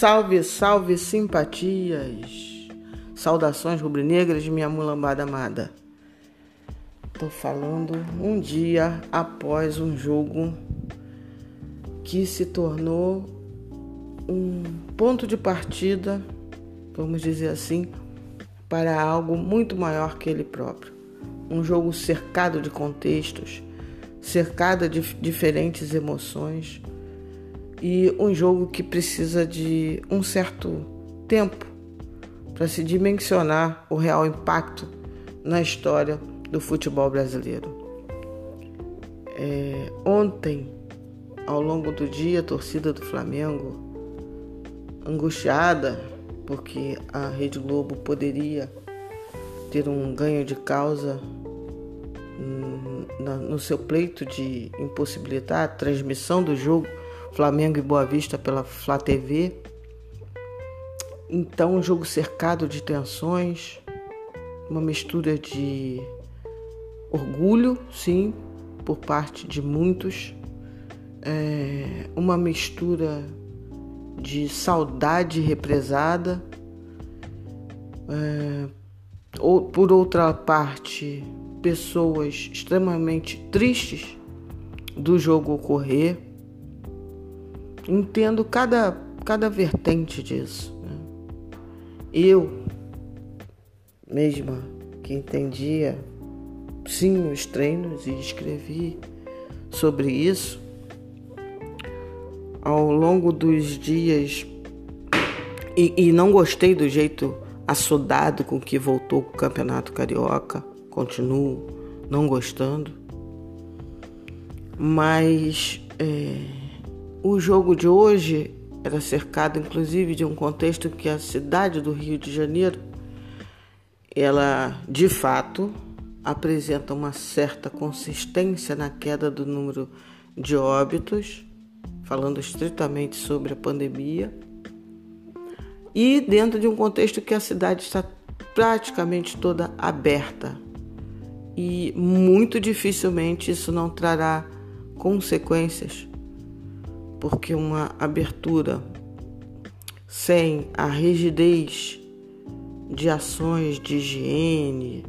Salve, salve simpatias! Saudações rubro-negras minha mulambada amada. Tô falando um dia após um jogo que se tornou um ponto de partida, vamos dizer assim, para algo muito maior que ele próprio. Um jogo cercado de contextos, cercado de diferentes emoções e um jogo que precisa de um certo tempo para se dimensionar o real impacto na história do futebol brasileiro. É, ontem, ao longo do dia, a torcida do Flamengo, angustiada porque a Rede Globo poderia ter um ganho de causa no seu pleito de impossibilitar a transmissão do jogo Flamengo e Boa Vista pela Flá TV. Então, um jogo cercado de tensões, uma mistura de orgulho, sim, por parte de muitos, é, uma mistura de saudade represada, é, ou por outra parte, pessoas extremamente tristes do jogo ocorrer entendo cada, cada vertente disso. Né? Eu, mesma que entendia sim os treinos e escrevi sobre isso, ao longo dos dias e, e não gostei do jeito assodado com que voltou o Campeonato Carioca, continuo não gostando, mas é, o jogo de hoje era cercado inclusive de um contexto que a cidade do Rio de Janeiro, ela de fato apresenta uma certa consistência na queda do número de óbitos, falando estritamente sobre a pandemia, e dentro de um contexto que a cidade está praticamente toda aberta. E muito dificilmente isso não trará consequências porque uma abertura sem a rigidez de ações de higiene,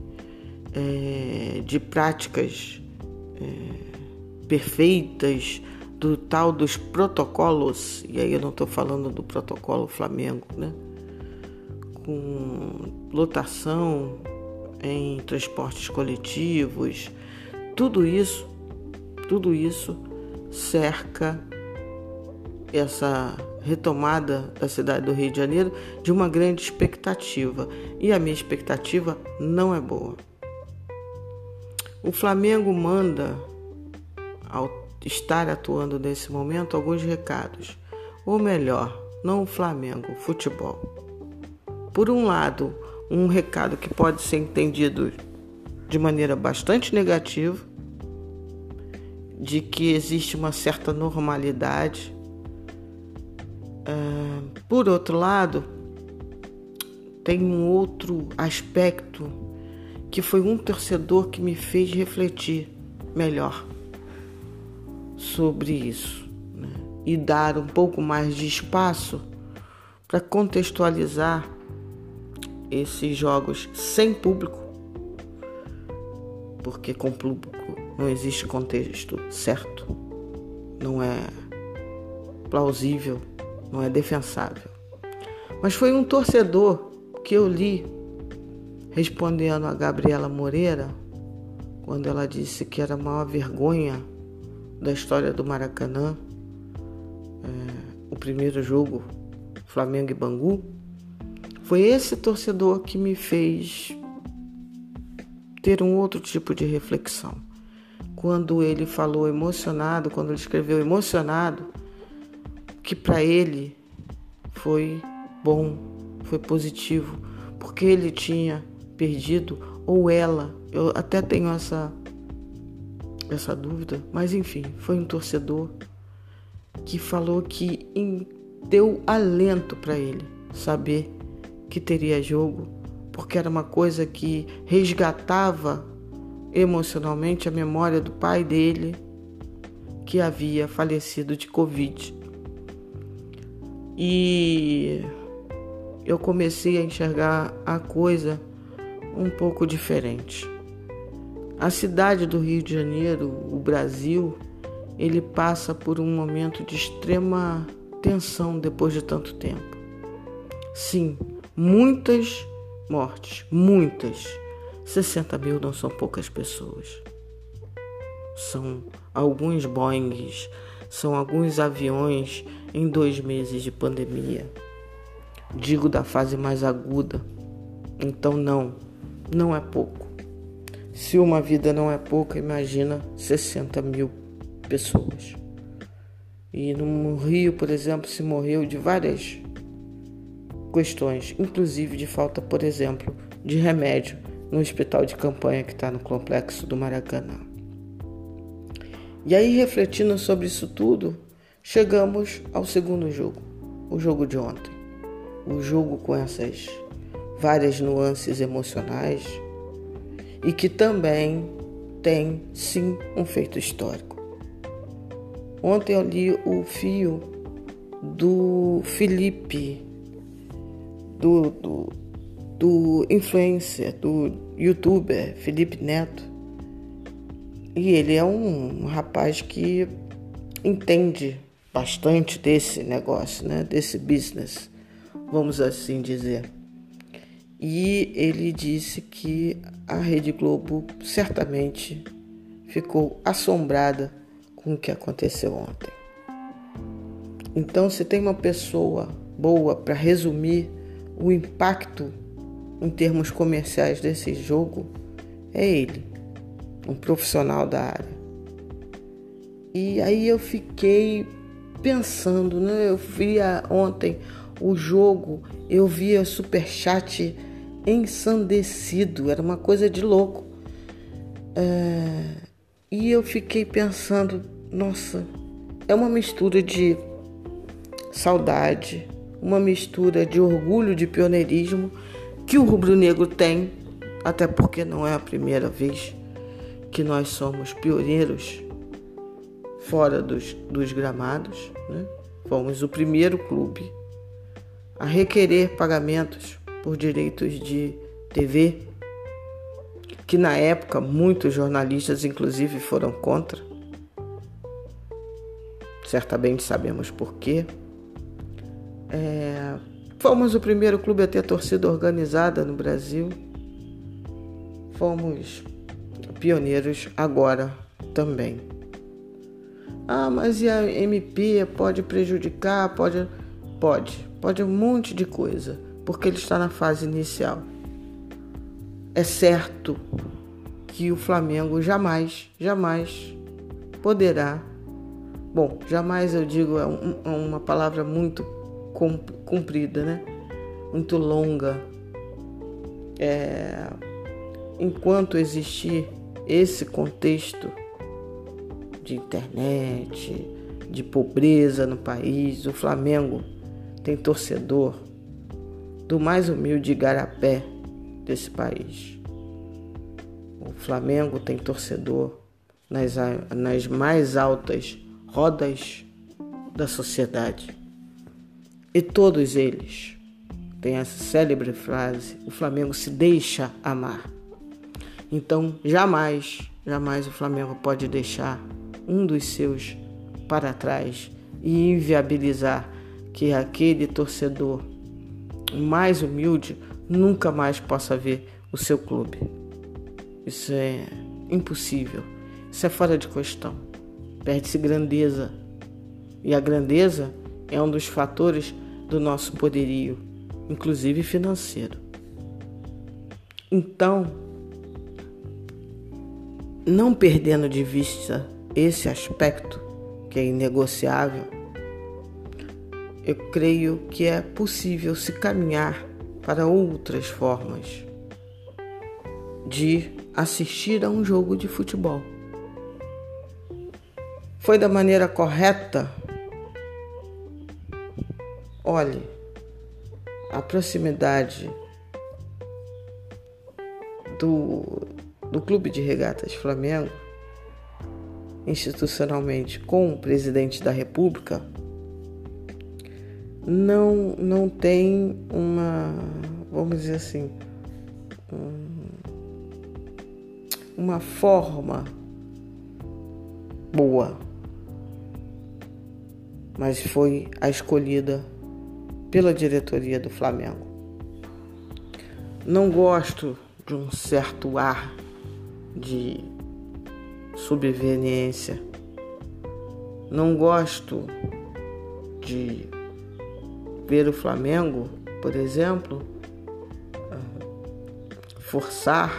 é, de práticas é, perfeitas, do tal dos protocolos, e aí eu não estou falando do protocolo Flamengo, né? Com lotação em transportes coletivos, tudo isso, tudo isso cerca essa retomada da cidade do Rio de Janeiro de uma grande expectativa e a minha expectativa não é boa. O Flamengo manda, ao estar atuando nesse momento, alguns recados, ou melhor, não o Flamengo, o futebol. Por um lado, um recado que pode ser entendido de maneira bastante negativa, de que existe uma certa normalidade ah, por outro lado, tem um outro aspecto que foi um torcedor que me fez refletir melhor sobre isso né? e dar um pouco mais de espaço para contextualizar esses jogos sem público, porque com público não existe contexto certo, não é plausível não é defensável. Mas foi um torcedor que eu li respondendo a Gabriela Moreira quando ela disse que era a maior vergonha da história do Maracanã, é, o primeiro jogo Flamengo e Bangu. Foi esse torcedor que me fez ter um outro tipo de reflexão. Quando ele falou emocionado, quando ele escreveu emocionado, que para ele foi bom, foi positivo, porque ele tinha perdido ou ela, eu até tenho essa essa dúvida, mas enfim, foi um torcedor que falou que deu alento para ele saber que teria jogo, porque era uma coisa que resgatava emocionalmente a memória do pai dele que havia falecido de Covid e eu comecei a enxergar a coisa um pouco diferente. A cidade do Rio de Janeiro, o Brasil, ele passa por um momento de extrema tensão depois de tanto tempo. Sim, muitas mortes, muitas. 60 mil não são poucas pessoas. São alguns Boeings, são alguns aviões em dois meses de pandemia. Digo da fase mais aguda. Então, não, não é pouco. Se uma vida não é pouca, imagina 60 mil pessoas. E no Rio, por exemplo, se morreu de várias questões, inclusive de falta, por exemplo, de remédio no hospital de campanha que está no complexo do Maracanã. E aí, refletindo sobre isso tudo, chegamos ao segundo jogo, o jogo de ontem. O jogo com essas várias nuances emocionais e que também tem sim um feito histórico. Ontem eu li o fio do Felipe, do, do, do influencer, do youtuber Felipe Neto. E ele é um rapaz que entende bastante desse negócio, né? desse business, vamos assim dizer. E ele disse que a Rede Globo certamente ficou assombrada com o que aconteceu ontem. Então, se tem uma pessoa boa para resumir o impacto em termos comerciais desse jogo, é ele, um profissional da área. E aí eu fiquei pensando, né? Eu via ontem o jogo, eu via super chat ensandecido, era uma coisa de louco. É... E eu fiquei pensando, nossa, é uma mistura de saudade, uma mistura de orgulho de pioneirismo que o rubro-negro tem, até porque não é a primeira vez que nós somos pioneiros fora dos, dos gramados. Né? Fomos o primeiro clube a requerer pagamentos por direitos de TV que na época muitos jornalistas, inclusive, foram contra. Certamente sabemos por quê. É, fomos o primeiro clube a ter torcida organizada no Brasil. Fomos pioneiros agora também. Ah, mas e a MP pode prejudicar? Pode, pode, pode um monte de coisa, porque ele está na fase inicial é certo que o Flamengo jamais, jamais poderá. Bom, jamais eu digo é, é uma palavra muito comprida, né? Muito longa. É, enquanto existir esse contexto de internet, de pobreza no país, o Flamengo tem torcedor do mais humilde garapé desse país. O Flamengo tem torcedor nas, nas mais altas rodas da sociedade. E todos eles têm essa célebre frase: o Flamengo se deixa amar. Então, jamais, jamais o Flamengo pode deixar um dos seus para trás e inviabilizar que aquele torcedor mais humilde nunca mais possa ver o seu clube. Isso é impossível. Isso é fora de questão. Perde-se grandeza. E a grandeza é um dos fatores do nosso poderio, inclusive financeiro. Então, não perdendo de vista esse aspecto que é inegociável, eu creio que é possível se caminhar para outras formas de assistir a um jogo de futebol. Foi da maneira correta? Olhe, a proximidade do, do Clube de Regatas Flamengo, institucionalmente, com o presidente da República, não, não tem uma, vamos dizer assim, uma forma boa, mas foi a escolhida pela diretoria do Flamengo. Não gosto de um certo ar de subveniência. Não gosto de ver o Flamengo, por exemplo, forçar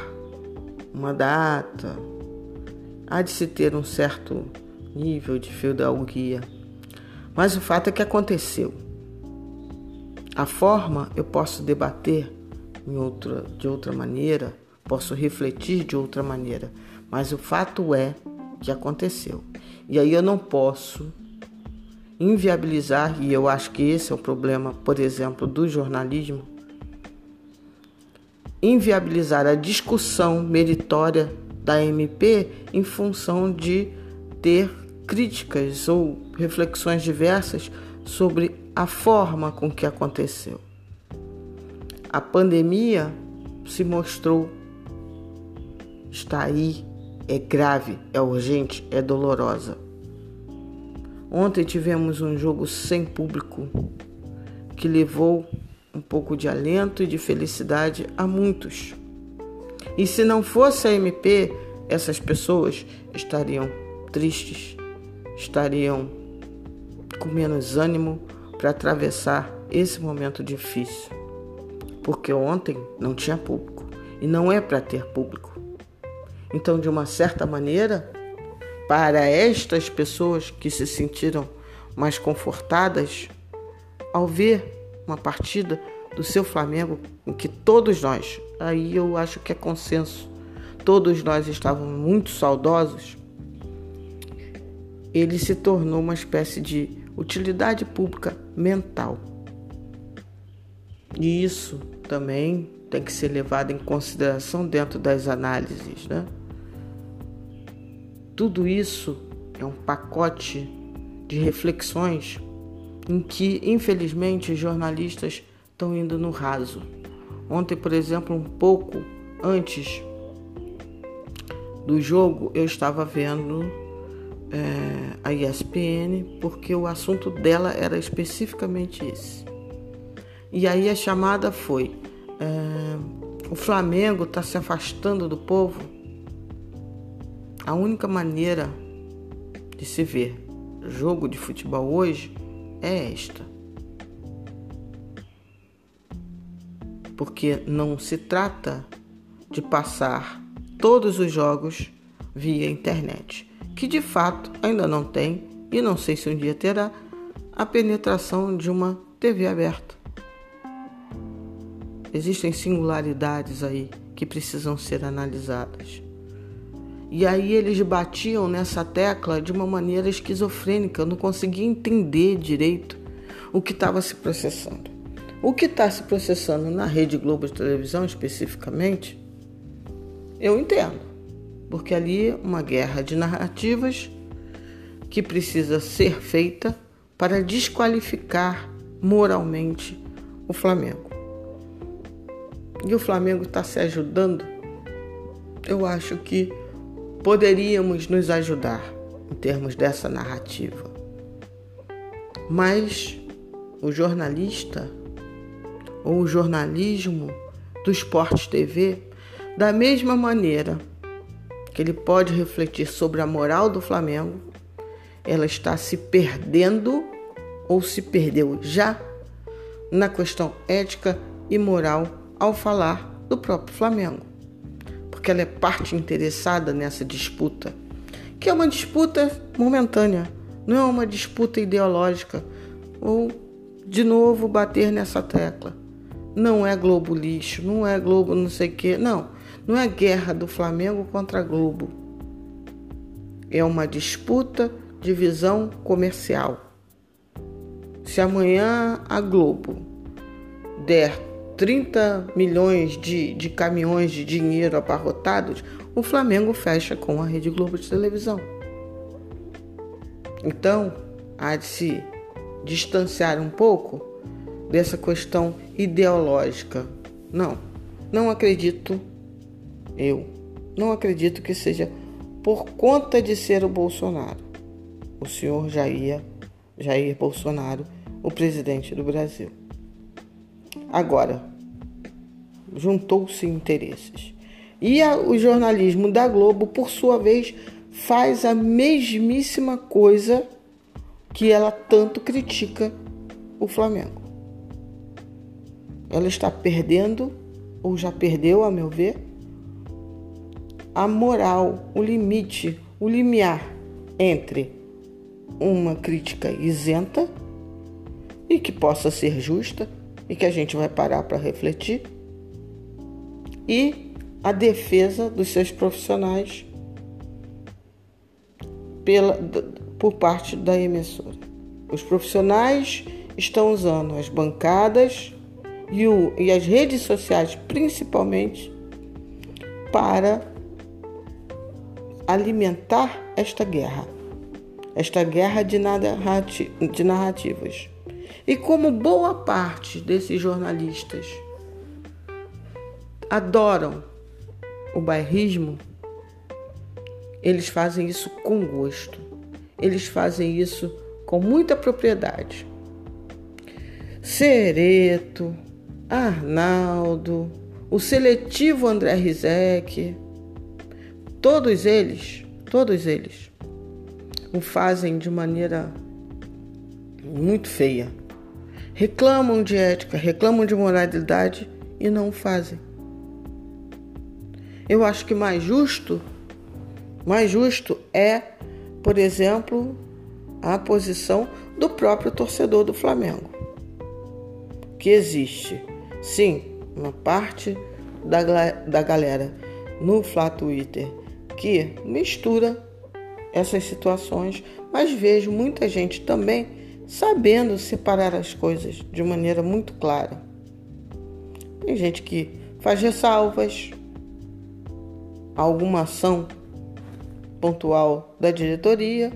uma data. Há de se ter um certo nível de feudalguia. Mas o fato é que aconteceu. A forma eu posso debater outra, de outra maneira, posso refletir de outra maneira, mas o fato é que aconteceu. E aí eu não posso inviabilizar, e eu acho que esse é o problema, por exemplo, do jornalismo, inviabilizar a discussão meritória da MP em função de ter críticas ou reflexões diversas sobre a forma com que aconteceu. A pandemia se mostrou está aí, é grave, é urgente, é dolorosa. Ontem tivemos um jogo sem público que levou um pouco de alento e de felicidade a muitos. E se não fosse a MP, essas pessoas estariam tristes, estariam com menos ânimo para atravessar esse momento difícil porque ontem não tinha público e não é para ter público. Então, de uma certa maneira, para estas pessoas que se sentiram mais confortadas ao ver uma partida do seu Flamengo em que todos nós, aí eu acho que é consenso, todos nós estávamos muito saudosos, ele se tornou uma espécie de utilidade pública mental. E isso também tem que ser levado em consideração dentro das análises, né? Tudo isso é um pacote de reflexões em que, infelizmente, jornalistas estão indo no raso. Ontem, por exemplo, um pouco antes do jogo, eu estava vendo é, a ESPN porque o assunto dela era especificamente esse. E aí a chamada foi: é, o Flamengo está se afastando do povo. A única maneira de se ver jogo de futebol hoje é esta. Porque não se trata de passar todos os jogos via internet, que de fato ainda não tem e não sei se um dia terá a penetração de uma TV aberta. Existem singularidades aí que precisam ser analisadas. E aí eles batiam nessa tecla de uma maneira esquizofrênica, eu não conseguia entender direito o que estava se processando. O que está se processando na Rede Globo de televisão especificamente, eu entendo, porque ali é uma guerra de narrativas que precisa ser feita para desqualificar moralmente o Flamengo. E o Flamengo está se ajudando, eu acho que poderíamos nos ajudar em termos dessa narrativa. Mas o jornalista ou o jornalismo do Esporte TV, da mesma maneira que ele pode refletir sobre a moral do Flamengo, ela está se perdendo ou se perdeu já na questão ética e moral ao falar do próprio Flamengo, porque ela é parte interessada nessa disputa, que é uma disputa momentânea, não é uma disputa ideológica ou de novo bater nessa tecla. Não é Globo lixo, não é Globo não sei o quê, não. Não é guerra do Flamengo contra Globo. É uma disputa de visão comercial. Se amanhã a Globo der 30 milhões de, de caminhões de dinheiro abarrotados, o Flamengo fecha com a Rede Globo de televisão. Então, há de se distanciar um pouco dessa questão ideológica. Não, não acredito, eu não acredito que seja por conta de ser o Bolsonaro, o senhor Jair, Jair Bolsonaro, o presidente do Brasil. Agora, juntou-se interesses. E a, o jornalismo da Globo, por sua vez, faz a mesmíssima coisa que ela tanto critica o Flamengo. Ela está perdendo, ou já perdeu, a meu ver, a moral, o limite, o limiar entre uma crítica isenta e que possa ser justa e que a gente vai parar para refletir e a defesa dos seus profissionais pela, por parte da emissora. Os profissionais estão usando as bancadas e, o, e as redes sociais, principalmente, para alimentar esta guerra, esta guerra de, narrati de narrativas. E como boa parte desses jornalistas adoram o bairrismo, eles fazem isso com gosto. Eles fazem isso com muita propriedade. Sereto, Arnaldo, o seletivo André Rizek, todos eles, todos eles o fazem de maneira muito feia. Reclamam de ética, reclamam de moralidade e não fazem. Eu acho que mais justo, mais justo é, por exemplo, a posição do próprio torcedor do Flamengo. Que existe, sim, uma parte da, da galera no Flá Twitter que mistura essas situações, mas vejo muita gente também sabendo separar as coisas de maneira muito clara. Tem gente que faz ressalvas, alguma ação pontual da diretoria,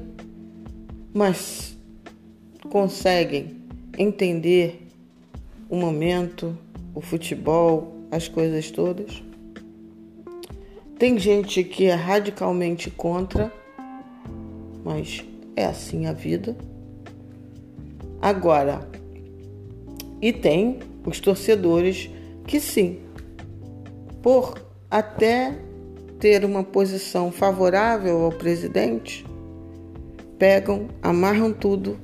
mas conseguem entender o momento, o futebol, as coisas todas. Tem gente que é radicalmente contra, mas é assim a vida. Agora, e tem os torcedores que sim, por até ter uma posição favorável ao presidente, pegam, amarram tudo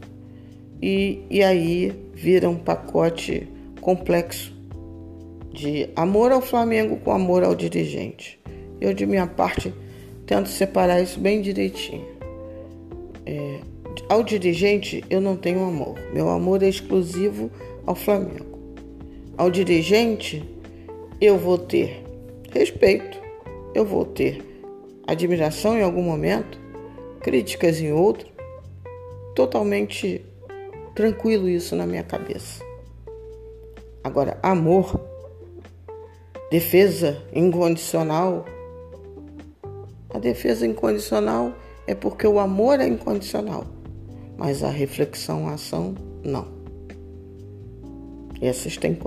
e, e aí vira um pacote complexo de amor ao Flamengo com amor ao dirigente. Eu, de minha parte, tento separar isso bem direitinho. É, ao dirigente, eu não tenho amor. Meu amor é exclusivo ao Flamengo. Ao dirigente, eu vou ter respeito, eu vou ter admiração em algum momento, críticas em outro, totalmente tranquilo isso na minha cabeça. Agora, amor, defesa incondicional. A defesa incondicional é porque o amor é incondicional, mas a reflexão, a ação, não. Essas têm,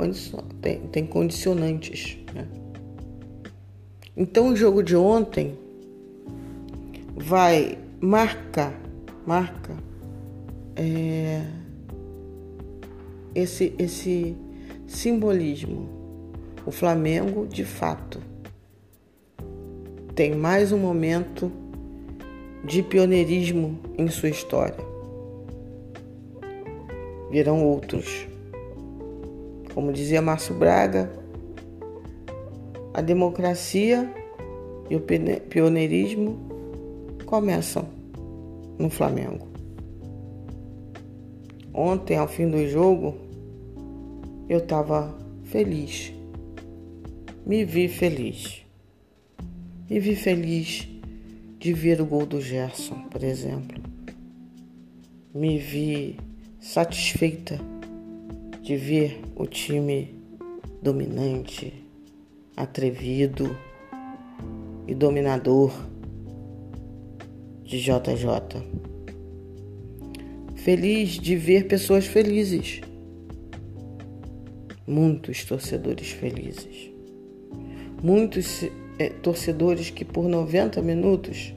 têm, têm condicionantes. Então o jogo de ontem vai marcar, marca é, esse, esse simbolismo. O Flamengo, de fato, tem mais um momento de pioneirismo em sua história. Virão outros. Como dizia Márcio Braga, a democracia e o pioneirismo começam no Flamengo. Ontem, ao fim do jogo, eu estava feliz. Me vi feliz. Me vi feliz de ver o gol do Gerson, por exemplo. Me vi satisfeita de ver o time dominante, atrevido e dominador de JJ. Feliz de ver pessoas felizes. muitos torcedores felizes. Muitos é, torcedores que por 90 minutos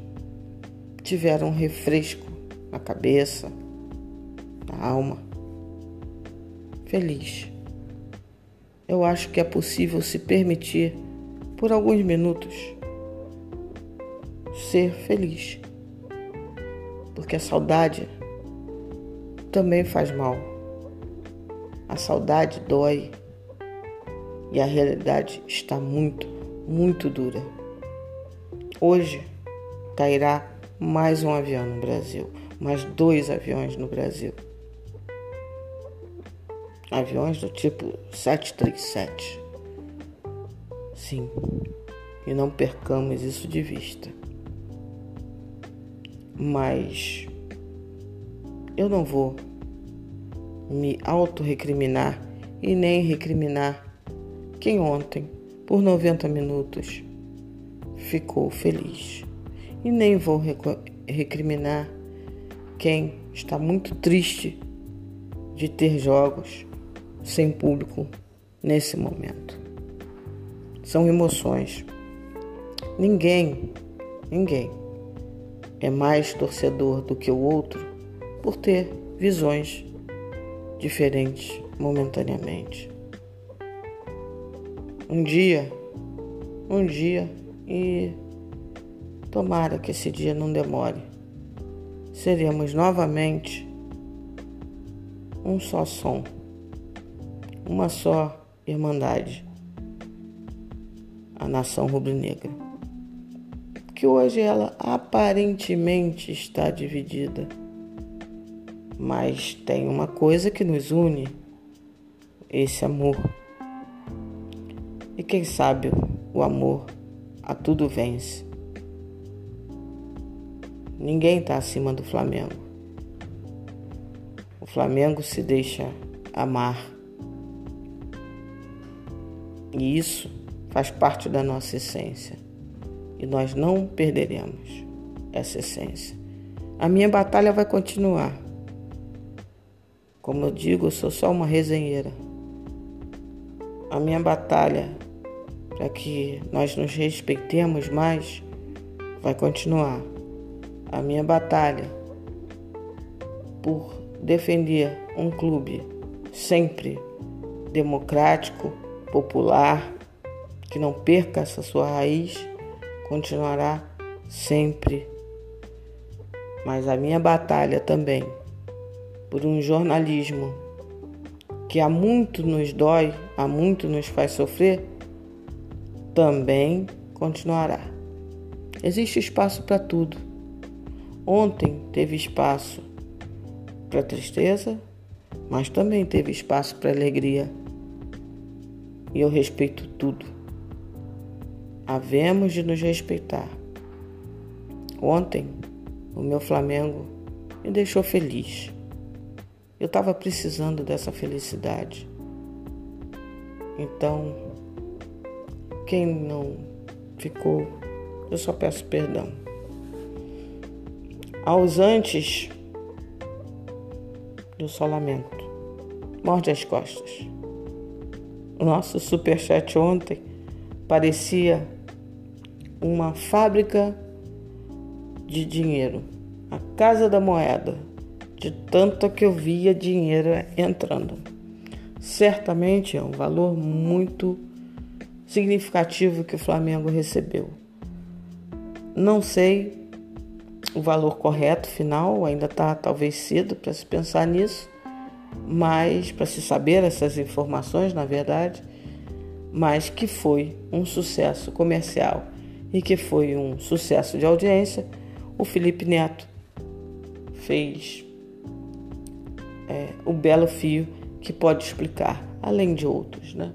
tiveram um refresco na cabeça, na alma. Feliz. Eu acho que é possível se permitir, por alguns minutos, ser feliz. Porque a saudade também faz mal. A saudade dói e a realidade está muito, muito dura. Hoje cairá mais um avião no Brasil, mais dois aviões no Brasil. Aviões do tipo 737. Sim, e não percamos isso de vista. Mas eu não vou me auto-recriminar e nem recriminar quem ontem, por 90 minutos, ficou feliz. E nem vou recriminar quem está muito triste de ter jogos sem público nesse momento. São emoções. Ninguém, ninguém é mais torcedor do que o outro por ter visões diferentes momentaneamente. Um dia, um dia e tomara que esse dia não demore. Seremos novamente um só som, uma só irmandade, a nação rubro-negra. Que hoje ela aparentemente está dividida mas tem uma coisa que nos une: esse amor. E quem sabe o amor a tudo vence. Ninguém está acima do Flamengo. O Flamengo se deixa amar. E isso faz parte da nossa essência. E nós não perderemos essa essência. A minha batalha vai continuar. Como eu digo, eu sou só uma resenheira. A minha batalha para que nós nos respeitemos mais vai continuar. A minha batalha por defender um clube sempre democrático, popular, que não perca essa sua raiz, continuará sempre. Mas a minha batalha também por um jornalismo que há muito nos dói, há muito nos faz sofrer, também continuará. Existe espaço para tudo. Ontem teve espaço para tristeza, mas também teve espaço para alegria. E eu respeito tudo. Havemos de nos respeitar. Ontem, o meu Flamengo me deixou feliz. Eu estava precisando dessa felicidade. Então, quem não ficou, eu só peço perdão. Aos antes, eu só lamento. Morde as costas. Nosso superchat ontem parecia uma fábrica de dinheiro, a casa da moeda de tanto que eu via dinheiro entrando. Certamente é um valor muito significativo que o Flamengo recebeu. Não sei o valor correto final, ainda está talvez cedo para se pensar nisso, mas para se saber essas informações, na verdade, mas que foi um sucesso comercial e que foi um sucesso de audiência, o Felipe Neto fez é, o belo fio que pode explicar, além de outros. Né?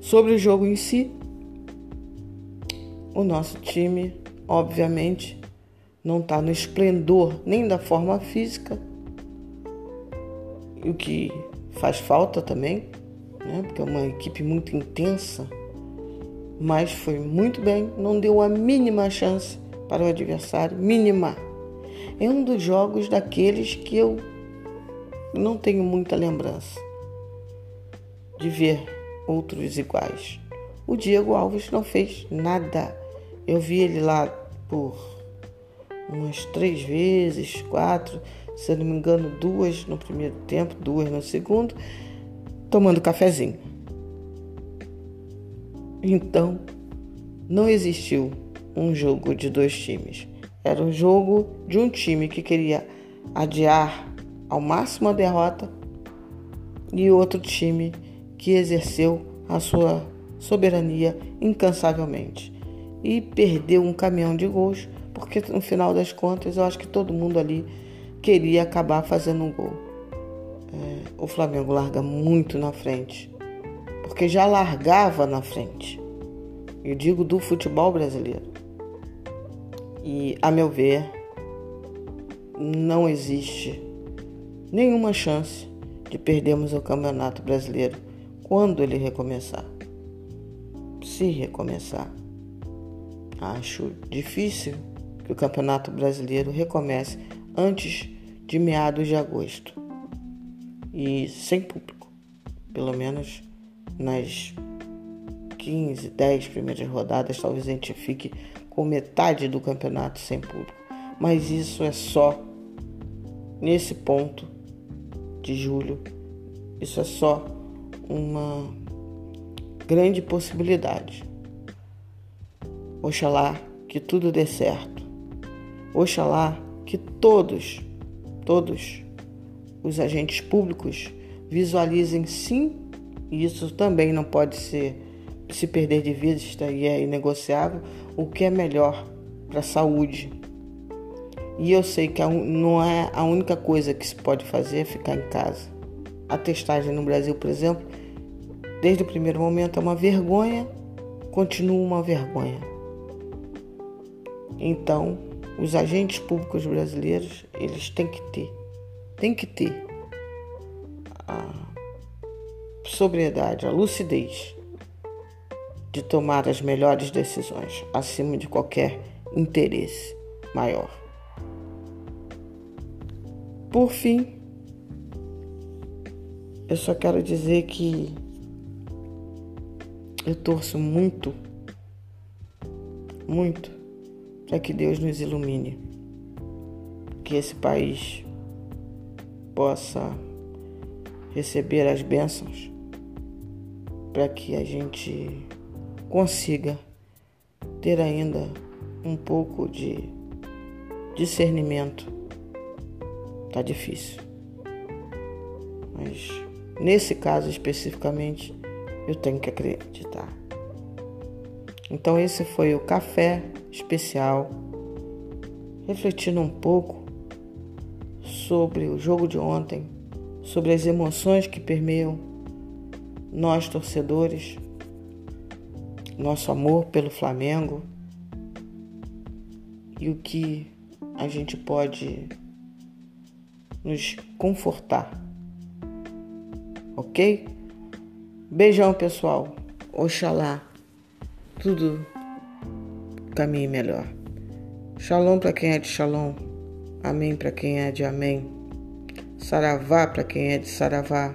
Sobre o jogo em si, o nosso time, obviamente, não está no esplendor nem da forma física, o que faz falta também, né? porque é uma equipe muito intensa, mas foi muito bem, não deu a mínima chance para o adversário, mínima. É um dos jogos daqueles que eu não tenho muita lembrança. de ver outros iguais. O Diego Alves não fez nada. Eu vi ele lá por umas três vezes, quatro, se eu não me engano, duas no primeiro tempo, duas no segundo, tomando cafezinho. Então, não existiu um jogo de dois times. Era um jogo de um time que queria adiar ao máximo a derrota e outro time que exerceu a sua soberania incansavelmente e perdeu um caminhão de gols, porque no final das contas eu acho que todo mundo ali queria acabar fazendo um gol. É, o Flamengo larga muito na frente, porque já largava na frente. Eu digo do futebol brasileiro. E, a meu ver, não existe nenhuma chance de perdermos o Campeonato Brasileiro quando ele recomeçar. Se recomeçar. Acho difícil que o Campeonato Brasileiro recomece antes de meados de agosto e sem público, pelo menos nas 15, 10 primeiras rodadas, talvez a gente fique com metade do campeonato sem público. Mas isso é só nesse ponto de julho. Isso é só uma grande possibilidade. Oxalá que tudo dê certo. Oxalá que todos, todos os agentes públicos visualizem sim, e isso também não pode ser se perder de vista e é inegociável, o que é melhor para a saúde. E eu sei que não é a única coisa que se pode fazer é ficar em casa. A testagem no Brasil, por exemplo, desde o primeiro momento é uma vergonha, continua uma vergonha. Então, os agentes públicos brasileiros, eles têm que ter, têm que ter a sobriedade, a lucidez de tomar as melhores decisões acima de qualquer interesse maior. Por fim, eu só quero dizer que eu torço muito, muito para que Deus nos ilumine, que esse país possa receber as bênçãos para que a gente consiga ter ainda um pouco de discernimento. Tá difícil. Mas nesse caso especificamente, eu tenho que acreditar. Então esse foi o café especial, refletindo um pouco sobre o jogo de ontem, sobre as emoções que permeiam nós torcedores, nosso amor pelo Flamengo e o que a gente pode nos confortar. Ok? Beijão, pessoal. Oxalá tudo caminhe melhor. Shalom para quem é de Shalom. Amém para quem é de Amém. Saravá para quem é de Saravá.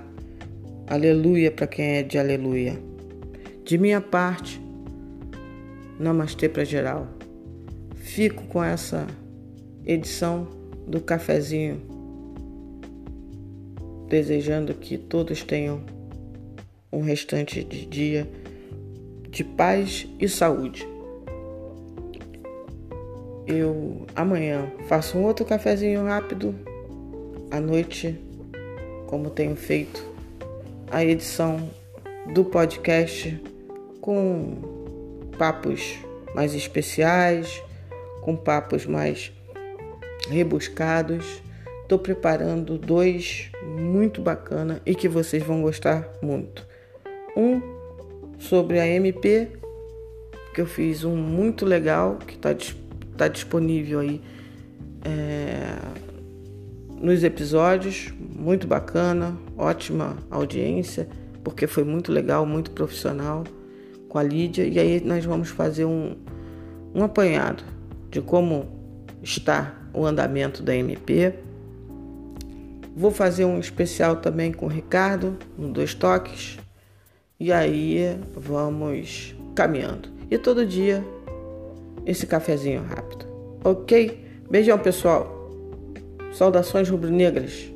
Aleluia para quem é de Aleluia. De minha parte, Namastê para geral. Fico com essa edição do cafezinho, desejando que todos tenham um restante de dia de paz e saúde. Eu amanhã faço um outro cafezinho rápido à noite, como tenho feito, a edição do podcast com papos mais especiais, com papos mais rebuscados. Estou preparando dois muito bacana e que vocês vão gostar muito. Um sobre a MP, que eu fiz um muito legal, que está tá disponível aí é, nos episódios, muito bacana, ótima audiência, porque foi muito legal, muito profissional com a Lídia. E aí nós vamos fazer um, um apanhado de como está o andamento da MP. Vou fazer um especial também com o Ricardo, no Dois Toques, e aí vamos caminhando. E todo dia esse cafezinho rápido. Ok? Beijão, pessoal. Saudações rubro-negras.